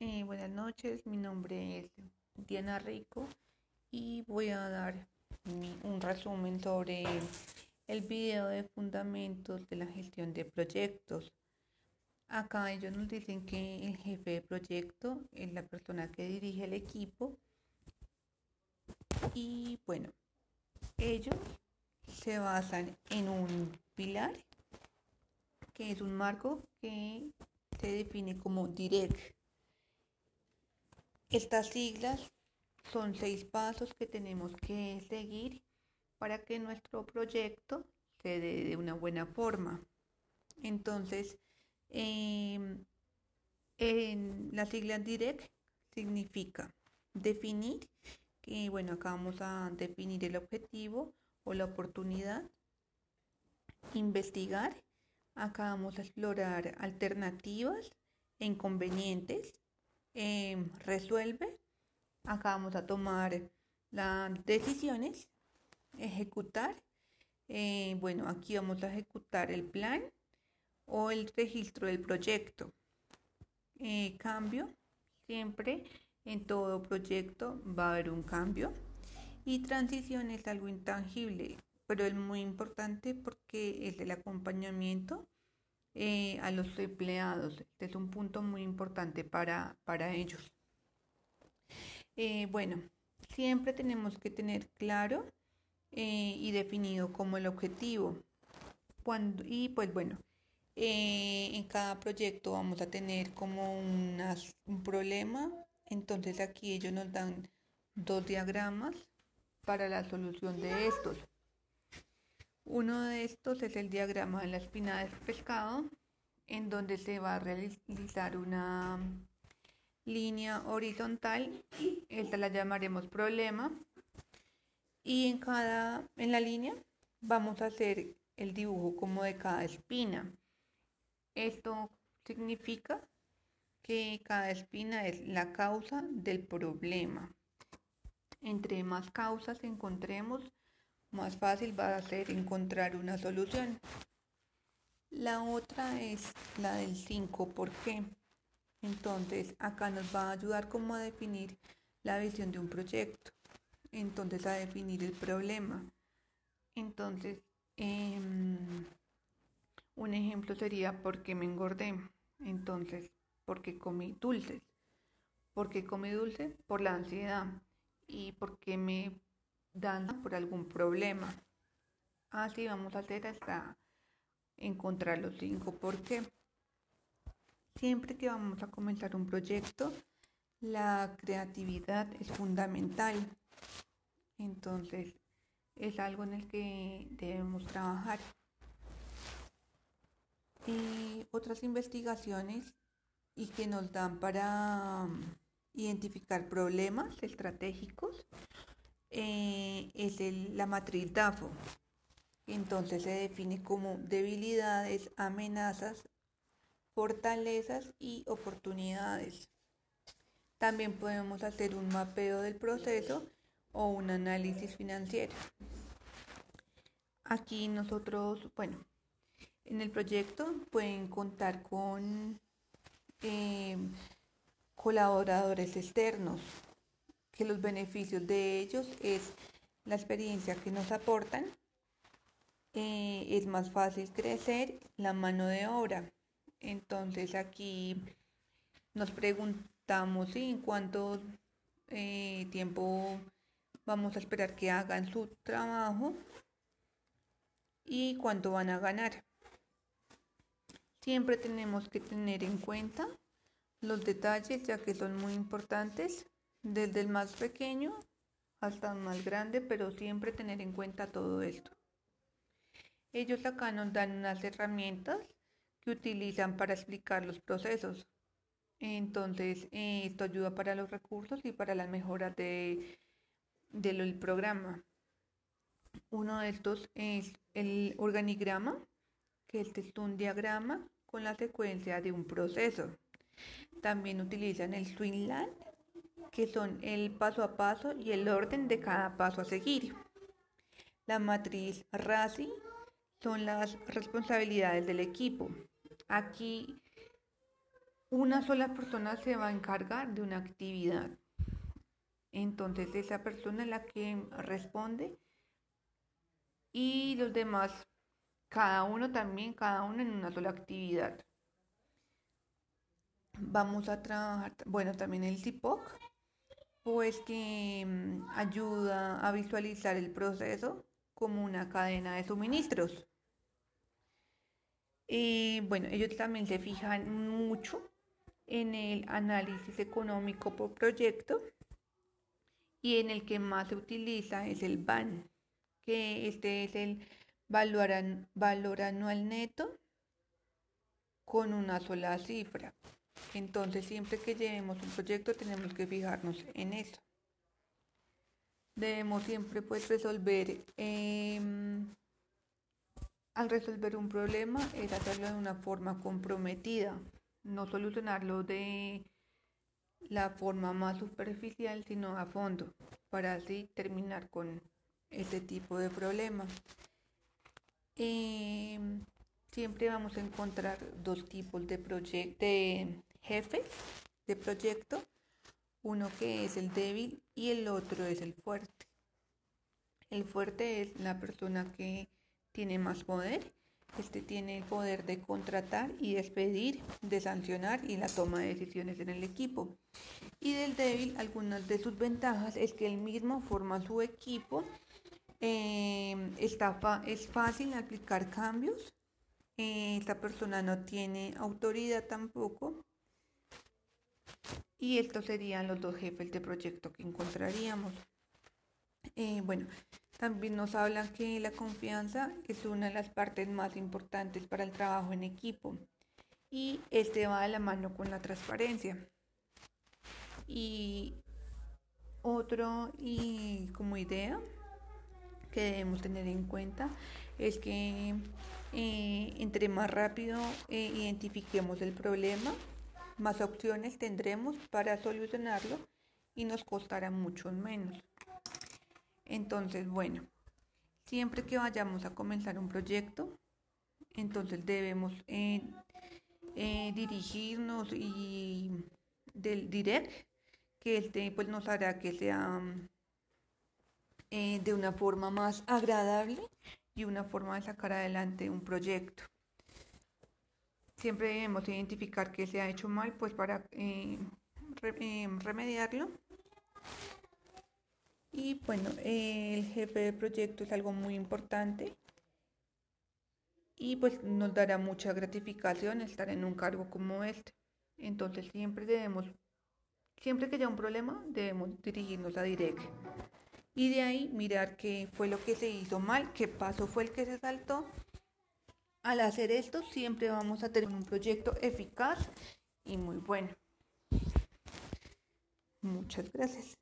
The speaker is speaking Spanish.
Eh, buenas noches, mi nombre es Diana Rico y voy a dar un resumen sobre el video de fundamentos de la gestión de proyectos. Acá ellos nos dicen que el jefe de proyecto es la persona que dirige el equipo y bueno, ellos se basan en un pilar que es un marco que se define como DIRECT. Estas siglas son seis pasos que tenemos que seguir para que nuestro proyecto se dé de una buena forma. Entonces, em, en la sigla DIRECT significa definir, que bueno, acá vamos a definir el objetivo o la oportunidad, investigar, Acá vamos a explorar alternativas e inconvenientes. Em, resuelve. Acá vamos a tomar las decisiones. Ejecutar. Eh, bueno, aquí vamos a ejecutar el plan o el registro del proyecto. Eh, cambio. Siempre en todo proyecto va a haber un cambio. Y transición es algo intangible pero es muy importante porque es el acompañamiento eh, a los empleados. Este es un punto muy importante para, para ellos. Eh, bueno, siempre tenemos que tener claro eh, y definido como el objetivo. Cuando, y pues bueno, en cada proyecto vamos a tener como un problema. Entonces aquí ellos nos dan dos diagramas para la solución de estos. Uno de estos es el diagrama de la espina del pescado, en donde se va a realizar una línea horizontal, esta la llamaremos problema, y en cada en la línea vamos a hacer el dibujo como de cada espina. Esto significa que cada espina es la causa del problema. Entre más causas encontremos, más fácil va a ser encontrar una solución. La otra es la del 5, ¿por qué? Entonces, acá nos va a ayudar como a definir la visión de un proyecto. Entonces, a definir el problema. Entonces, em, un ejemplo sería ¿por qué me engordé? Entonces, ¿por qué comí dulces? ¿Por qué comí dulce? Por la ansiedad. ¿Y por qué me dando por algún problema. Así vamos a hacer hasta encontrar los cinco. porque Siempre que vamos a comenzar un proyecto, la creatividad es fundamental. Entonces, es algo en el que debemos trabajar. Y otras investigaciones y que nos dan para um, identificar problemas estratégicos eh, es la matriz DAFO. Entonces se define como debilidades, amenazas, fortalezas y oportunidades. También podemos hacer un mapeo del proceso o un análisis financiero. Aquí nosotros, bueno, en el proyecto pueden contar con eh, colaboradores externos, que los beneficios de ellos es la experiencia que nos aportan, eh, es más fácil crecer la mano de obra. Entonces aquí nos preguntamos en cuánto eh, tiempo vamos a esperar que hagan su trabajo y cuánto van a ganar. Siempre tenemos que tener en cuenta los detalles ya que son muy importantes desde el más pequeño hasta el más grande, pero siempre tener en cuenta todo esto. Ellos acá nos dan unas herramientas que utilizan para explicar los procesos. Entonces, eh, esto ayuda para los recursos y para las mejoras de, del programa. Uno de estos es el organigrama, que es un diagrama con la secuencia de un proceso. También utilizan el Swingland, que son el paso a paso y el orden de cada paso a seguir. La matriz RACI son las responsabilidades del equipo. Aquí una sola persona se va a encargar de una actividad. Entonces esa persona es la que responde y los demás, cada uno también, cada uno en una sola actividad. Vamos a trabajar, bueno, también el CIPOC, pues que mm, ayuda a visualizar el proceso como una cadena de suministros. Y bueno, ellos también se fijan mucho en el análisis económico por proyecto y en el que más se utiliza es el BAN, que este es el valor anual neto con una sola cifra. Entonces, siempre que llevemos un proyecto tenemos que fijarnos en eso. Debemos siempre pues resolver, em, al resolver un problema es hacerlo de una forma comprometida, no solucionarlo de la forma más superficial, sino a fondo, para así terminar con este tipo de problema. Em, siempre vamos a encontrar dos tipos de, de jefes de proyecto, uno que es el débil y el otro es el fuerte. El fuerte es la persona que tiene más poder este tiene el poder de contratar y despedir, de sancionar y la toma de decisiones en el equipo. Y del débil, algunas de sus ventajas es que él mismo forma su equipo, eh, es fácil aplicar cambios, eh, esta persona no tiene autoridad tampoco. Y estos serían los dos jefes de proyecto que encontraríamos. Eh, bueno, también nos hablan que la confianza es una de las partes más importantes para el trabajo en equipo y este va de la mano con la transparencia. Y otro y como idea que debemos tener en cuenta es que eh, entre más rápido eh, identifiquemos el problema, más opciones tendremos para solucionarlo y nos costará mucho menos. Entonces, bueno, siempre que vayamos a comenzar un proyecto, entonces debemos eh, eh, dirigirnos y del direct, que este pues nos hará que sea eh, de una forma más agradable y una forma de sacar adelante un proyecto. Siempre debemos identificar qué se ha hecho mal, pues para remediarlo y bueno, el jefe de proyecto es algo muy importante y pues nos dará mucha gratificación estar en un cargo como este. Entonces siempre debemos, siempre que haya un problema, debemos dirigirnos a direct. Y de ahí mirar qué fue lo que se hizo mal, qué paso fue el que se saltó. Al hacer esto siempre vamos a tener un proyecto eficaz y muy bueno. Muchas gracias.